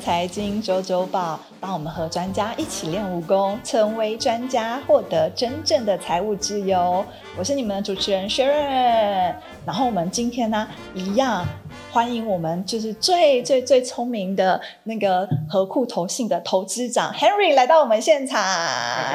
财经周周报，帮我们和专家一起练武功，成为专家，获得真正的财务自由。我是你们的主持人 Sharon。然后我们今天呢，一样欢迎我们就是最最最聪明的那个和库投信的投资长 Henry 来到我们现场，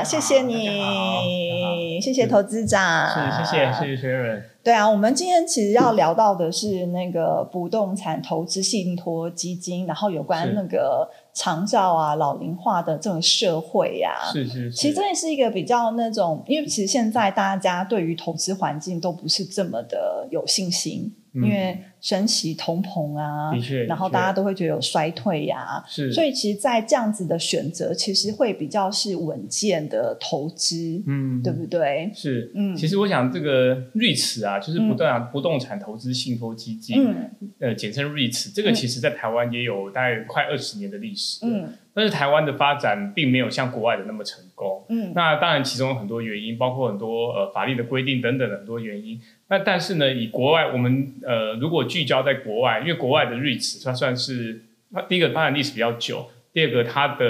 谢谢你，谢谢投资长，是谢谢谢谢 Sharon。对啊，我们今天其实要聊到的是那个不动产投资信托基金，然后有关那个长照啊、老龄化的这种社会呀，是是，其实这也是一个比较那种，因为其实现在大家对于投资环境都不是这么的有信心。因为升息、通膨啊，的确，然后大家都会觉得有衰退呀，是，所以其实，在这样子的选择，其实会比较是稳健的投资，嗯，对不对？是，嗯，其实我想这个 REITs 啊，就是不断不动产投资信托基金，嗯。呃，简称 REITs，这个其实在台湾也有大概快二十年的历史，嗯，但是台湾的发展并没有像国外的那么成功，嗯，那当然其中有很多原因，包括很多呃法律的规定等等的很多原因。那但是呢，以国外我们呃，如果聚焦在国外，因为国外的 REITs 它算是它第一个发展历史比较久，第二个它的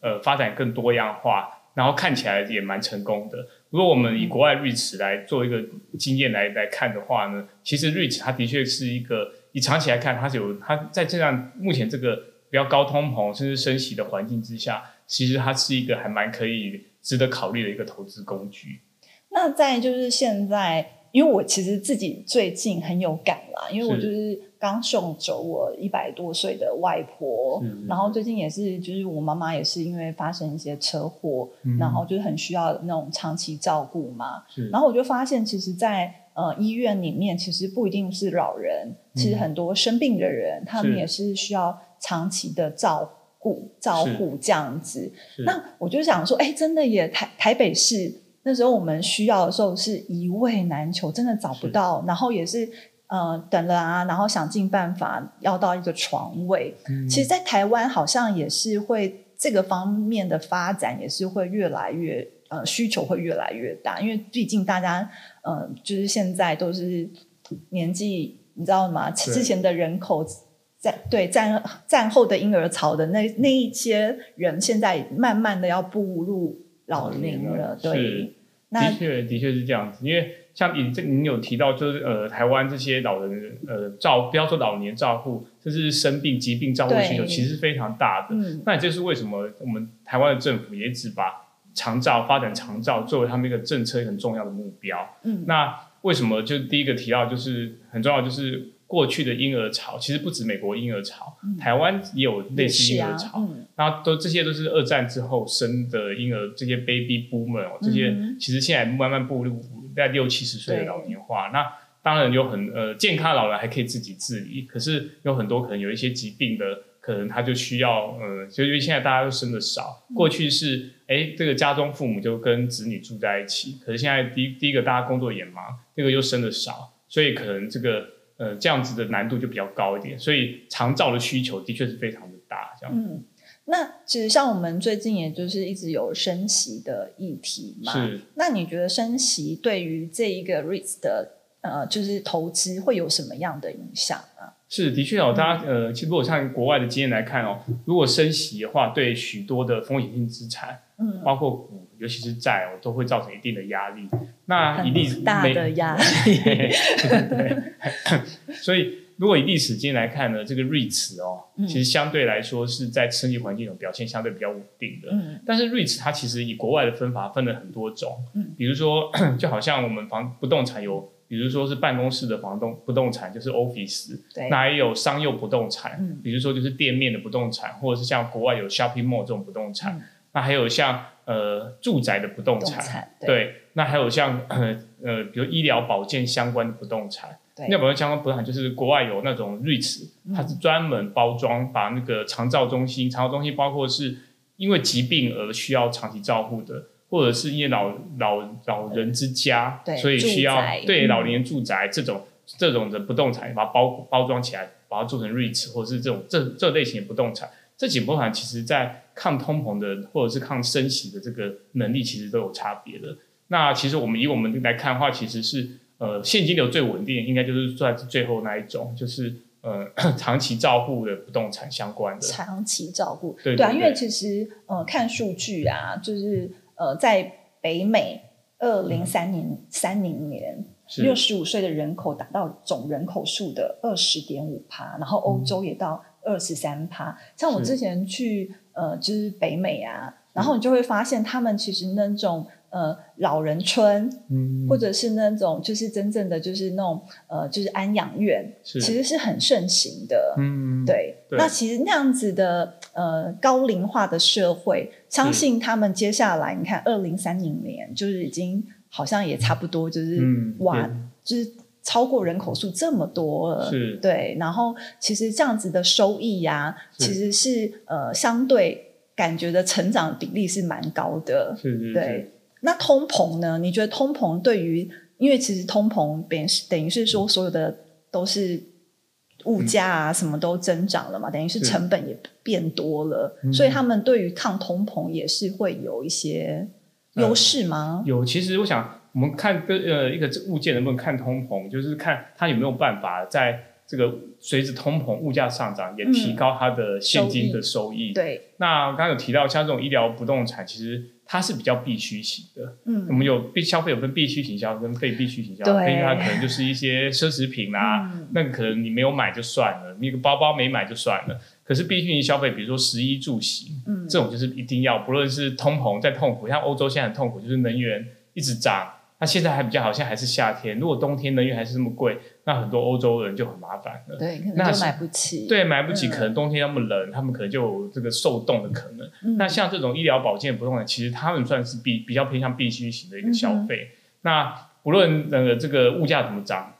呃发展更多样化，然后看起来也蛮成功的。如果我们以国外 REITs 来做一个经验来来看的话呢，其实 REITs 它的确是一个以长期来看，它是有它在这样目前这个比较高通膨甚至升息的环境之下，其实它是一个还蛮可以值得考虑的一个投资工具。那在就是现在。因为我其实自己最近很有感啦，因为我就是刚送走我一百多岁的外婆，然后最近也是，就是我妈妈也是因为发生一些车祸，然后就是很需要那种长期照顾嘛。然后我就发现，其实，在呃医院里面，其实不一定是老人，其实很多生病的人，他们也是需要长期的照顾、照顾这样子。那我就想说，哎，真的也台台北市。那时候我们需要的时候是一位难求，真的找不到，然后也是呃等了啊，然后想尽办法要到一个床位。其实，在台湾好像也是会这个方面的发展，也是会越来越呃需求会越来越大，因为毕竟大家呃就是现在都是年纪，你知道吗？之前的人口在对战战后的婴儿潮的那那一些人，现在慢慢的要步入老龄了，对。的确，的确是这样子，因为像你这，你有提到，就是呃，台湾这些老人呃照，不要说老年照护，就是生病疾病照护需求，其实是非常大的。那这是为什么？我们台湾的政府也只把长照发展长照作为他们一个政策很重要的目标。嗯，那为什么？就第一个提到，就是很重要，就是。过去的婴儿潮其实不止美国婴儿潮，台湾也有类似婴儿潮，然后都这些都是二战之后生的婴儿，这些 baby boomer 这些其实现在慢慢步入在六七十岁的老年化。那当然有很呃健康的老人还可以自己自理，可是有很多可能有一些疾病的，可能他就需要呃，就因为现在大家都生的少，过去是哎这个家中父母就跟子女住在一起，可是现在第第一个大家工作也忙，这个又生的少，所以可能这个。呃，这样子的难度就比较高一点，所以长照的需求的确是非常的大。这样，嗯，那其实像我们最近也就是一直有升息的议题嘛，是。那你觉得升息对于这一个 REITs 的呃，就是投资会有什么样的影响啊？是，的确哦，大家呃，其实如果像国外的经验来看哦，如果升息的话，对许多的风险性资产，嗯，包括股。尤其是债哦，都会造成一定的压力。那以历史大的压力，对。所以，如果以历史经验来看呢，这个 REITs 哦，其实相对来说是在升级环境中表现相对比较稳定的。嗯。但是 REITs 它其实以国外的分法分了很多种。嗯。比如说，就好像我们房不动产有，比如说是办公室的房东不动产，就是 office。那也有商用不动产，嗯，比如说就是店面的不动产，或者是像国外有 shopping mall 这种不动产。那还有像。呃，住宅的不动产，对，那还有像呃 呃，比如医疗保健相关的不动产，医疗保健相关不动产就是国外有那种 REITs，它是专门包装把那个长照中心，长照中心包括是因为疾病而需要长期照护的，或者是因为老老老人之家，所以需要对老年住宅这种这种的不动产，把它包包装起来，把它做成 REITs，或者是这种这这类型的不动产。这几波盘其实，在抗通膨的或者是抗升息的这个能力，其实都有差别的。那其实我们以我们来看的话，其实是呃现金流最稳定，应该就是在最后那一种，就是呃呃 长期照护的不动产相关的。长期照顾，对啊，因为其实呃看数据啊，就是呃在北美二零三零三零年。六十五岁的人口达到总人口数的二十点五趴，然后欧洲也到二十三趴。像我之前去呃，就是北美啊，然后你就会发现他们其实那种呃老人村，嗯，或者是那种就是真正的就是那种呃就是安养院，其实是很盛行的。嗯，对。那其实那样子的呃高龄化的社会，相信他们接下来你看二零三零年就是已经。好像也差不多，就是哇，就是超过人口数这么多了，对。然后其实这样子的收益呀，其实是呃相对感觉的成长比例是蛮高的，是对。那通膨呢？你觉得通膨对于，因为其实通膨等于等于是说所有的都是物价啊，什么都增长了嘛，等于是成本也变多了，所以他们对于抗通膨也是会有一些。优势吗？有，其实我想，我们看个呃一个物件能不能看通膨，就是看它有没有办法在这个随着通膨物价上涨，也提高它的现金的收益。对。那刚刚有提到，像这种医疗不动产，其实它是比较必需型的。嗯。我们有必消费有分必须型消费跟非必需型消费，因为它可能就是一些奢侈品啊，那可能你没有买就算了，那个包包没买就算了。可是必需型消费，比如说食衣住行，嗯，这种就是一定要，不论是通膨再痛苦，像欧洲现在很痛苦，就是能源一直涨。那现在还比较好，现在还是夏天。如果冬天能源还是这么贵，那很多欧洲人就很麻烦了。对，可能就买不起。对，买不起，可能冬天那么冷，他们可能就有这个受冻的可能。那像这种医疗保健不动产，其实他们算是比比较偏向必需型的一个消费。那不论那个这个物价怎么涨。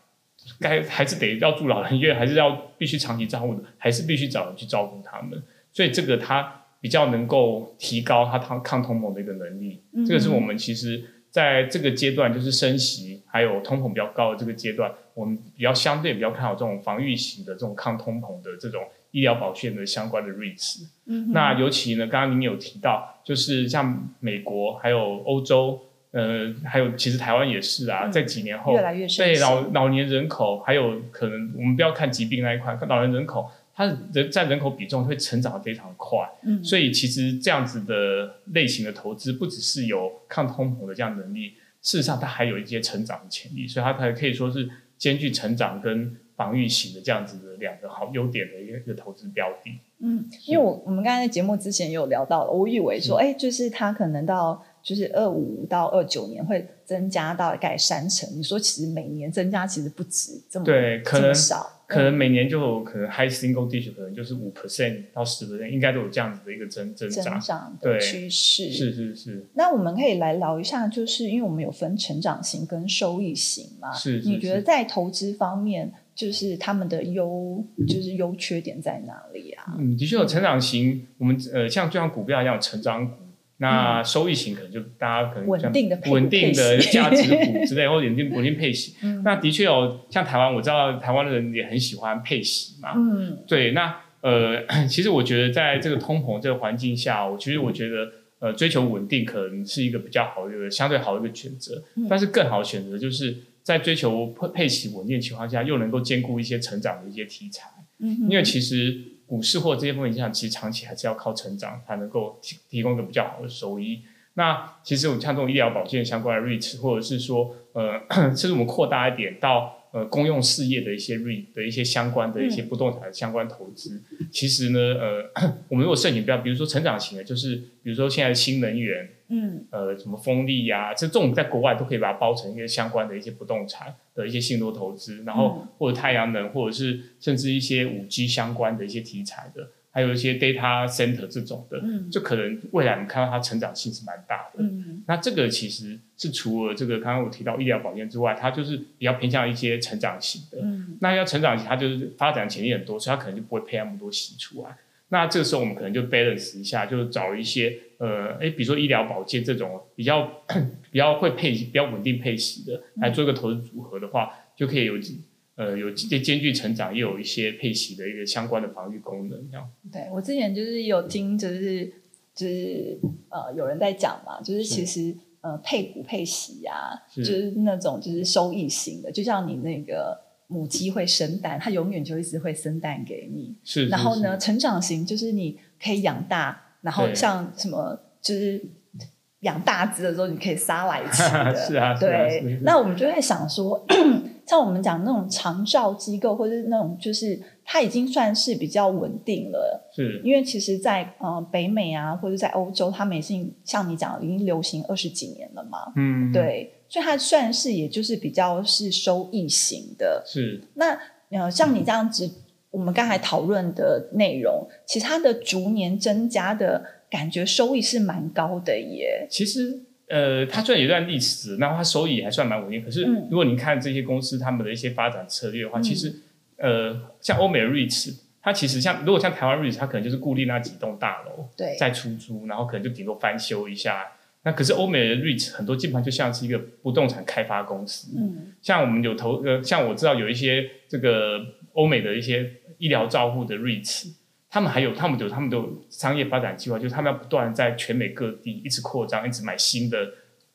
该还是得要住老人院，还是要必须长期照顾的，还是必须找人去照顾他们。所以这个它比较能够提高它抗抗通膨的一个能力。这个是我们其实在这个阶段，就是升息还有通膨比较高的这个阶段，我们比较相对比较看好这种防御型的这种抗通膨的这种医疗保健的相关的 REITs。嗯，那尤其呢，刚刚您有提到，就是像美国还有欧洲。呃，还有其实台湾也是啊，在几年后，对老老年人口，还有可能我们不要看疾病那一块，看老年人口，它人占人口比重会成长的非常快，嗯，所以其实这样子的类型的投资，不只是有抗通膨的这样能力，事实上它还有一些成长的潜力，所以它才可以说是兼具成长跟防御型的这样子的两个好优点的一个一个投资标的。嗯，因为我我们刚才在节目之前也有聊到了，我以为说，哎，就是它可能到。就是二五到二九年会增加到大概三成，你说其实每年增加其实不止这么对，可能少，可能每年就可能 high single digit 可能就是五 percent 到十 percent，应该都有这样子的一个增增长的趋势。是是是。那我们可以来聊一下，就是因为我们有分成长型跟收益型嘛？是。你觉得在投资方面，就是他们的优就是优缺点在哪里啊？嗯，的确有成长型，我们呃像就像股票一样成长股。那收益型可能就大家可能稳定的稳定的价值股之类，或者稳定 稳定配息。那的确有像台湾，我知道台湾的人也很喜欢配息嘛。嗯，对。那呃，其实我觉得在这个通膨这个环境下，我其实我觉得呃，追求稳定可能是一个比较好的一个相对好的一个选择。但是更好的选择就是在追求配配息稳定的情况下，又能够兼顾一些成长的一些题材。嗯，因为其实。股市或这些风险影响，其实长期还是要靠成长才能够提提供一个比较好的收益。那其实我们像这种医疗保健相关的 REIT，或者是说，呃，甚至我们扩大一点到呃公用事业的一些 REIT 的一些相关的一些不动产相关投资，其实呢，呃，我们如果盛行比较，比如说成长型的，就是比如说现在新能源。嗯，呃，什么风力呀，这这种在国外都可以把它包成一些相关的一些不动产的一些信托投资，然后或者太阳能，或者是甚至一些五 G 相关的一些题材的，还有一些 data center 这种的，就可能未来我们看到它成长性是蛮大的。嗯，那这个其实是除了这个刚刚我提到医疗保健之外，它就是比较偏向一些成长型的。嗯，那要成长型，它就是发展潜力很多，所以它可能就不会配那么多息出来。那这个时候我们可能就 balance 一下，就找一些呃，哎，比如说医疗保健这种比较 比较会配比较稳定配息的，来做一个投资组合的话，就可以有呃有兼兼具成长，也有一些配息的一个相关的防御功能，这样。对我之前就是有听，就是就是呃有人在讲嘛，就是其实呃配股配息呀，就是那种就是收益型的，就像你那个。母鸡会生蛋，它永远就一直会生蛋给你。是，然后呢，成长型就是你可以养大，然后像什么就是养大只的时候，你可以杀来吃的。是啊，对。那我们就在想说，像我们讲那种长照机构，或者是那种就是它已经算是比较稳定了。是，因为其实，在呃北美啊，或者在欧洲，它们已经像你讲，已经流行二十几年了嘛。嗯，对。所以它算是也就是比较是收益型的。是。那呃，像你这样子，我们刚才讨论的内容，其实它的逐年增加的。感觉收益是蛮高的耶。其实，呃，它虽然有一段历史，然后它收益还算蛮稳定。可是，如果你看这些公司他们的一些发展策略的话，其实，呃，像欧美的 REITs，它其实像如果像台湾 REITs，它可能就是固定那几栋大楼，对，在出租，然后可能就顶多翻修一下。那可是欧美的 REITs 很多基本上就像是一个不动产开发公司。嗯，像我们有投，呃，像我知道有一些这个欧美的一些医疗照护的 REITs。他们还有，他们有他们的商业发展计划，就是他们要不断在全美各地一直扩张，一直买新的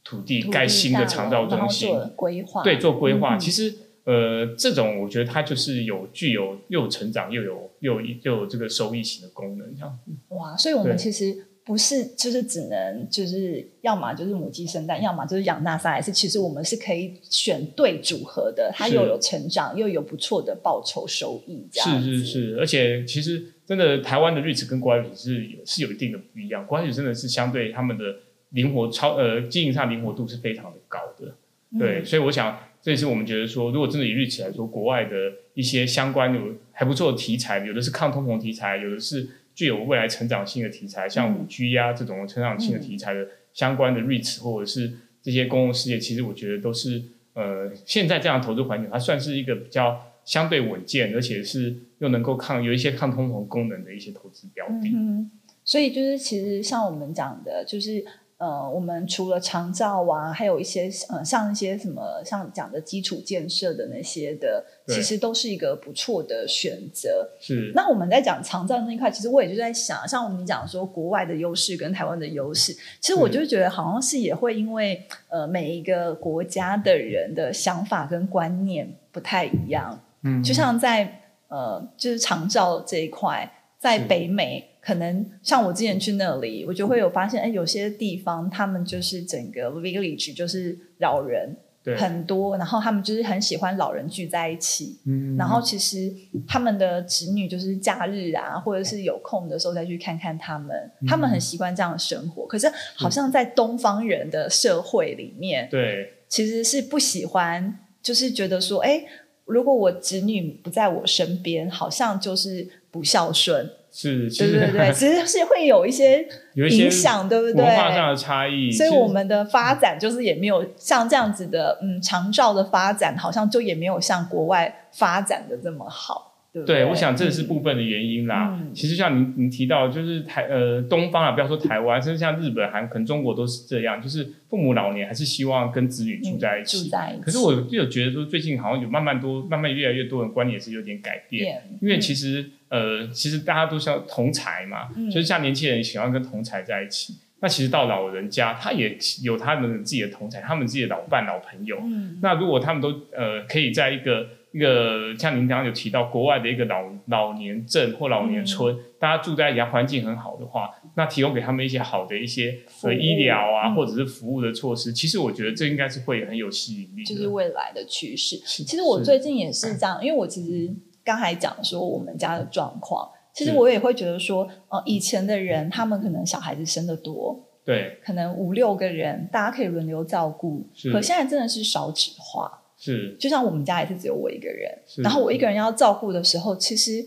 土地，盖新的长照中心，规划对做规划。其实，呃，这种我觉得它就是有具有又有成长又有又有又有这个收益型的功能，这样。哇，所以我们其实。不是，就是只能就是要么就是母鸡生蛋，要么就是养大赛。是其实我们是可以选对组合的，它又有成长，又有不错的报酬收益。这样是是是，而且其实真的台湾的 REITs 跟国外 REITs 是有是有一定的不一样。国外 REITs 真的是相对他们的灵活超呃经营上灵活度是非常的高的。对，所以我想这也是我们觉得说，如果真的以 REITs 来说，国外的一些相关有还不错的题材，有的是抗通膨题材，有的是。具有未来成长性的题材，像五 G 呀这种成长性的题材的相关的 REITs 或者是这些公共事业，其实我觉得都是呃，现在这样投资环境，它算是一个比较相对稳健，而且是又能够抗有一些抗通膨功能的一些投资标的。嗯，所以就是其实像我们讲的，就是。呃，我们除了长照啊，还有一些呃，像一些什么像讲的基础建设的那些的，其实都是一个不错的选择。是。那我们在讲长照那一块，其实我也就在想，像我们讲说国外的优势跟台湾的优势，其实我就觉得好像是也会因为呃每一个国家的人的想法跟观念不太一样。嗯。就像在呃，就是长照这一块，在北美。可能像我之前去那里，我就会有发现，哎，有些地方他们就是整个 village 就是老人很多，然后他们就是很喜欢老人聚在一起，嗯，然后其实他们的子女就是假日啊，或者是有空的时候再去看看他们，他们很习惯这样的生活。可是好像在东方人的社会里面，对，其实是不喜欢，就是觉得说，哎，如果我子女不在我身边，好像就是不孝顺。是，对对对，其实是会有一些影响，对不对？文化上的差异，所以我们的发展就是也没有像这样子的，嗯，长照的发展好像就也没有像国外发展的这么好。对，我想这是部分的原因啦。其实像您您提到，就是台呃东方啊，不要说台湾，甚至像日本、韩，可能中国都是这样，就是父母老年还是希望跟子女住在一起。住在一起。可是我就有觉得说，最近好像有慢慢多、慢慢越来越多人观念是有点改变，因为其实呃，其实大家都像同才嘛，就是像年轻人喜欢跟同才在一起。那其实到老人家，他也有他们自己的同才，他们自己的老伴、老朋友。那如果他们都呃可以在一个。一个像您刚刚有提到国外的一个老老年镇或老年村，大家住在一家环境很好的话，那提供给他们一些好的一些呃医疗啊，或者是服务的措施，其实我觉得这应该是会很有吸引力。就是未来的趋势。其实我最近也是这样，因为我其实刚才讲说我们家的状况，其实我也会觉得说，呃，以前的人他们可能小孩子生的多，对，可能五六个人大家可以轮流照顾，可现在真的是少子化。是，就像我们家也是只有我一个人，然后我一个人要照顾的时候，其实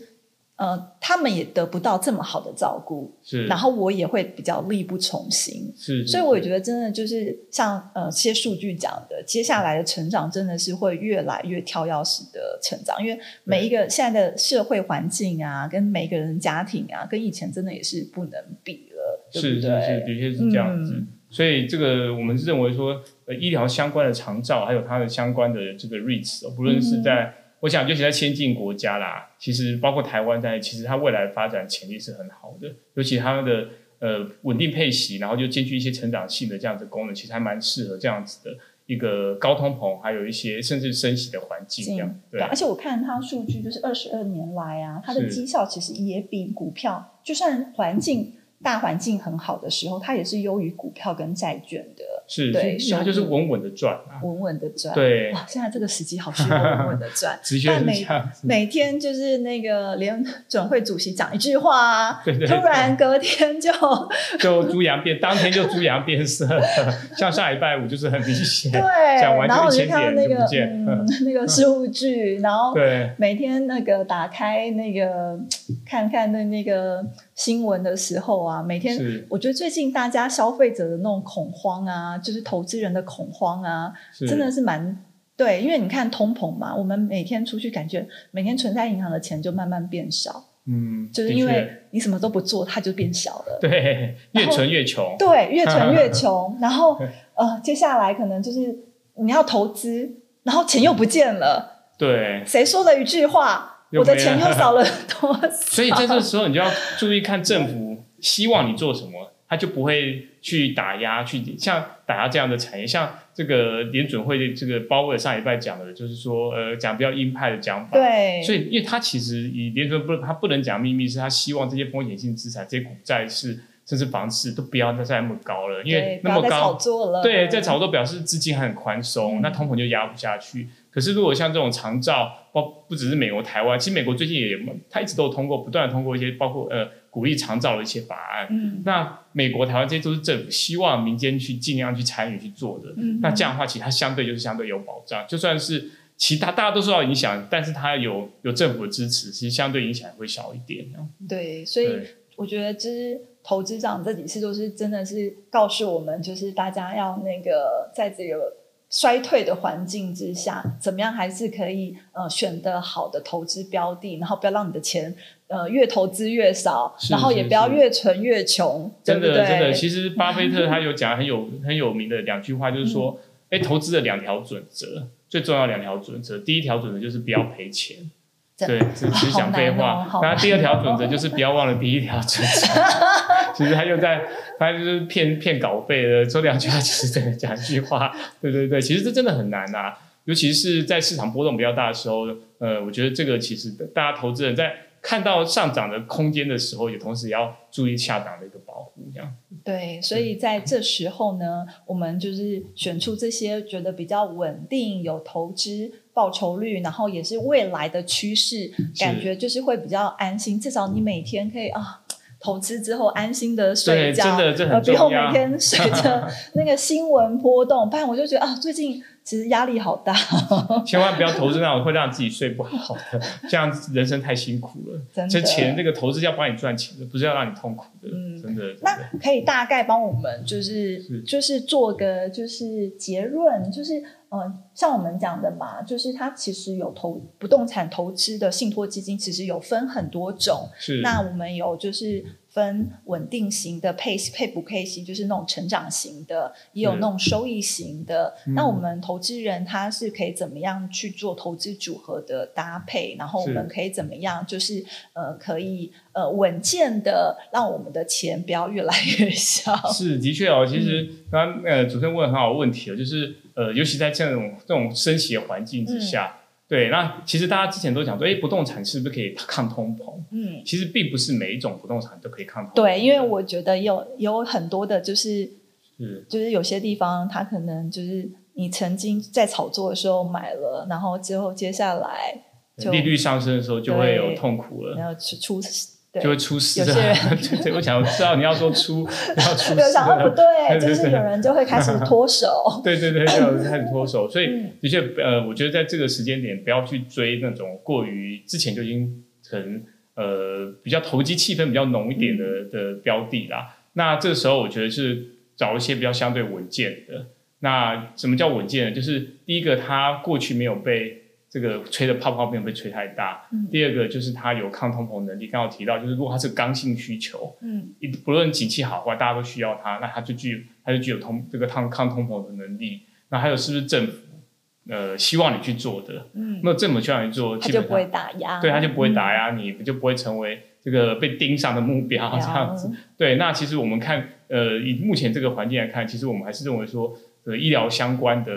呃，他们也得不到这么好的照顾，是，然后我也会比较力不从心，是，所以我也觉得真的就是像呃，些数据讲的，接下来的成长真的是会越来越跳跃式的成长，因为每一个现在的社会环境啊，跟每一个人家庭啊，跟以前真的也是不能比了，是是是，的确是这样子。所以这个我们认为说，呃，医疗相关的长照，还有它的相关的这个 REITs，不论是在，我想尤其在先进国家啦，其实包括台湾在，其实它未来发展潜力是很好的，尤其它的呃稳定配息，然后就兼具一些成长性的这样子功能，其实还蛮适合这样子的一个高通膨，还有一些甚至升息的环境这样。对，而且我看它数据，就是二十二年来啊，它的绩效其实也比股票，就算环境。大环境很好的时候，它也是优于股票跟债券的，是对，它就是稳稳的赚，稳稳的赚。对，哇，现在这个时机好需要 稳稳的赚。但每每天就是那个联准会主席讲一句话，突然隔天就 就猪羊变，当天就猪羊变色，像下礼拜五就是很明显。对，讲完就看到那个那个数据，然后对每天那个打开那个看看那那个。新闻的时候啊，每天我觉得最近大家消费者的那种恐慌啊，就是投资人的恐慌啊，真的是蛮对。因为你看通膨嘛，我们每天出去，感觉每天存在银行的钱就慢慢变少。嗯，就是因为你什么都不做，它就变小了。对，越存越穷。对，越存越穷。然后呃，接下来可能就是你要投资，然后钱又不见了。对，谁说了一句话？我的钱又少了多少？所以在这个时候，你就要注意看政府希望你做什么，他就不会去打压，去像打压这样的产业。像这个联准会这个包括上一拜讲的，就是说呃讲比较鹰派的讲法。对。所以，因为他其实以联准不，他不能讲秘密，是他希望这些风险性资产、这些股债市甚至房市都不要再那么高了，因为那么高。对，在炒作表示资金很宽松，那通膨就压不下去。可是，如果像这种长照，包不只是美国、台湾，其实美国最近也，它一直都通过，不断的通过一些包括呃鼓励长照的一些法案。嗯，那美国、台湾这些都是政府希望民间去尽量去参与去做的。嗯，那这样的话，其实它相对就是相对有保障，就算是其他大家都受到影响，但是它有有政府的支持，其实相对影响会小一点。对，所以我觉得就是投资长这几次都是真的是告诉我们，就是大家要那个在这个。衰退的环境之下，怎么样还是可以呃选择好的投资标的，然后不要让你的钱呃越投资越少，然后也不要越存越穷。真的真的，其实巴菲特他有讲很有很有名的两句话，就是说，哎，投资的两条准则，最重要两条准则，第一条准则就是不要赔钱。对，只是讲废话。然后第二条准则就是不要忘了第一条准则。其实他又在，他就是骗骗稿费的，说两句话，就是真的讲一句话。对对对，其实这真的很难呐，尤其是在市场波动比较大的时候。呃，我觉得这个其实大家投资人在看到上涨的空间的时候，也同时要注意下档的一个保护，这样。对，所以在这时候呢，我们就是选出这些觉得比较稳定、有投资。报酬率，然后也是未来的趋势，感觉就是会比较安心。至少你每天可以啊，投资之后安心的睡觉，不用每天 随着那个新闻波动。不然我就觉得啊，最近其实压力好大。千万不要投资那种会让自己睡不好的，这样人生太辛苦了。真的，钱那个投资要帮你赚钱的，不是要让你痛苦的。嗯，真的。那可以大概帮我们就是就是做个就是结论，就是。嗯，像我们讲的嘛，就是它其实有投不动产投资的信托基金，其实有分很多种。是，那我们有就是分稳定型的配配不配息，就是那种成长型的，也有那种收益型的。那我们投资人他是可以怎么样去做投资组合的搭配？然后我们可以怎么样，就是呃，可以呃稳健的让我们的钱不要越来越小。是，的确哦，其实刚刚呃主持人问很好的问题哦，就是。呃，尤其在这种这种升息的环境之下，对，那其实大家之前都讲说，哎，不动产是不是可以抗通膨？嗯，其实并不是每一种不动产都可以抗通。对，因为我觉得有有很多的，就是是，就是有些地方它可能就是你曾经在炒作的时候买了，然后之后接下来利率上升的时候就会有痛苦了，然后出出。就会出事。有些人，对，我想知道你要说出，要出事。想到不对，就是有人就会开始 脱手。对对对，有人开始脱手。所以的确，呃，我觉得在这个时间点，不要去追那种过于之前就已经可能呃比较投机气氛比较浓一点的的标的啦。那这个时候，我觉得是找一些比较相对稳健的。那什么叫稳健呢？就是第一个，它过去没有被。这个吹的泡泡没有被吹太大。第二个就是它有抗通膨能力。刚刚提到，就是如果它是刚性需求，嗯，不论景气好坏，大家都需要它，那它就具有它就具有通这个抗抗通膨的能力。那还有是不是政府呃希望你去做的？嗯，那政府希望你做，它就不会打压，对，它就不会打压你，就不会成为。这个被盯上的目标这样子。对，那其实我们看，呃，以目前这个环境来看，其实我们还是认为说，呃，医疗相关的、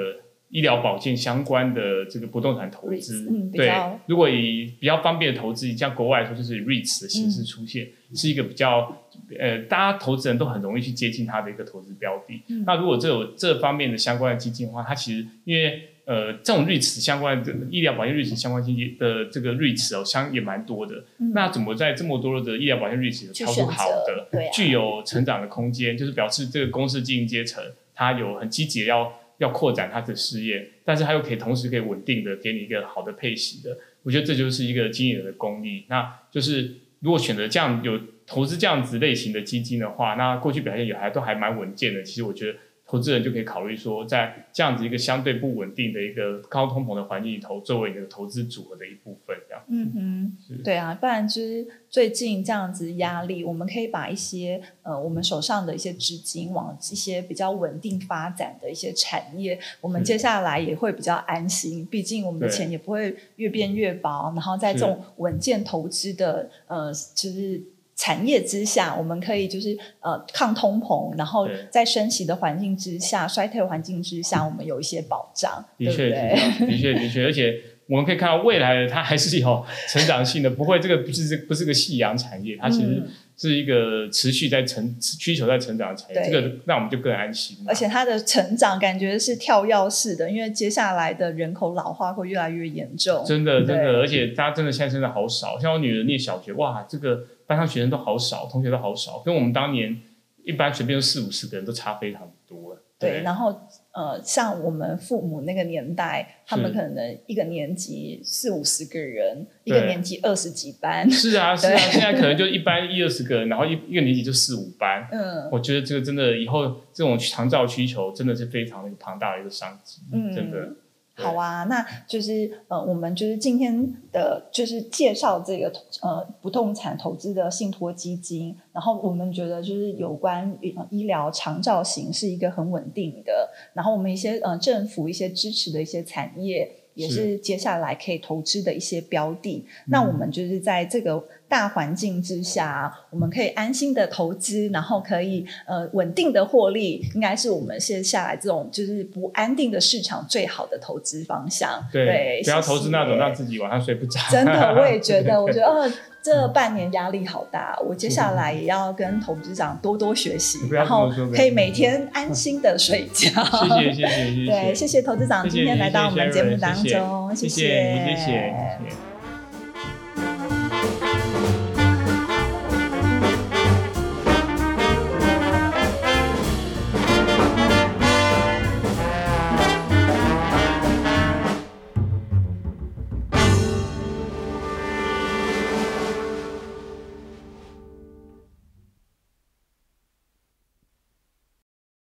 医疗保健相关的这个不动产投资，对，如果以比较方便的投资，像国外来说，就是 REITs 的形式出现，是一个比较，呃，大家投资人都很容易去接近它的一个投资标的。那如果这有这方面的相关的基金的话，它其实因为呃，这种瑞慈相关的医疗保健瑞慈相关基金的这个瑞慈哦，相也蛮多的。那怎么在这么多的医疗保健瑞慈挑出好的，具有成长的空间，就是表示这个公司经营阶层它有很积极要要扩展他的事业，但是他又可以同时可以稳定的给你一个好的配息的。我觉得这就是一个经营的功力。那就是如果选择这样有投资这样子类型的基金的话，那过去表现也还都还蛮稳健的。其实我觉得。投资人就可以考虑说，在这样子一个相对不稳定的一个高通膨的环境里头，作为你的投资组合的一部分，这样。嗯哼，对啊，不然就是最近这样子压力，我们可以把一些呃我们手上的一些资金往一些比较稳定发展的一些产业，我们接下来也会比较安心。毕竟我们的钱也不会越变越薄，然后在这种稳健投资的呃，就是。产业之下，我们可以就是呃抗通膨，然后在升息的环境之下、衰退环境之下，我们有一些保障，的确，的确，的确，而且我们可以看到未来的它还是有成长性的，不会这个不是不是个夕阳产业，它其实是一个持续在成需求在成长的产业，这个让我们就更安心。而且它的成长感觉是跳跃式的，因为接下来的人口老化会越来越严重，真的真的，而且大家真的现在真的好少，像我女儿念小学，哇，这个。班上学生都好少，同学都好少，跟我们当年一般随便四五十个人都差非常多。对，然后呃，像我们父母那个年代，他们可能一个年级四五十个人，一个年级二十几班。是啊，是啊，现在可能就一班一二十个人，然后一一个年级就四五班。嗯，我觉得这个真的以后这种长照需求真的是非常的庞大的一个商机，嗯真的。好啊，那就是呃，我们就是今天的，就是介绍这个呃不动产投资的信托基金。然后我们觉得就是有关医疗长照型是一个很稳定的。然后我们一些呃政府一些支持的一些产业。也是接下来可以投资的一些标的。那我们就是在这个大环境之下，我们可以安心的投资，然后可以呃稳定的获利，应该是我们接下来这种就是不安定的市场最好的投资方向。对，不要投资那种让自己晚上睡不着。真的，我也觉得，我觉得呃。这半年压力好大，我接下来也要跟投资长多多学习，然后可以每天安心的睡觉。谢谢谢谢谢谢，对，谢谢投资长今天来到我们节目当中，谢谢谢谢。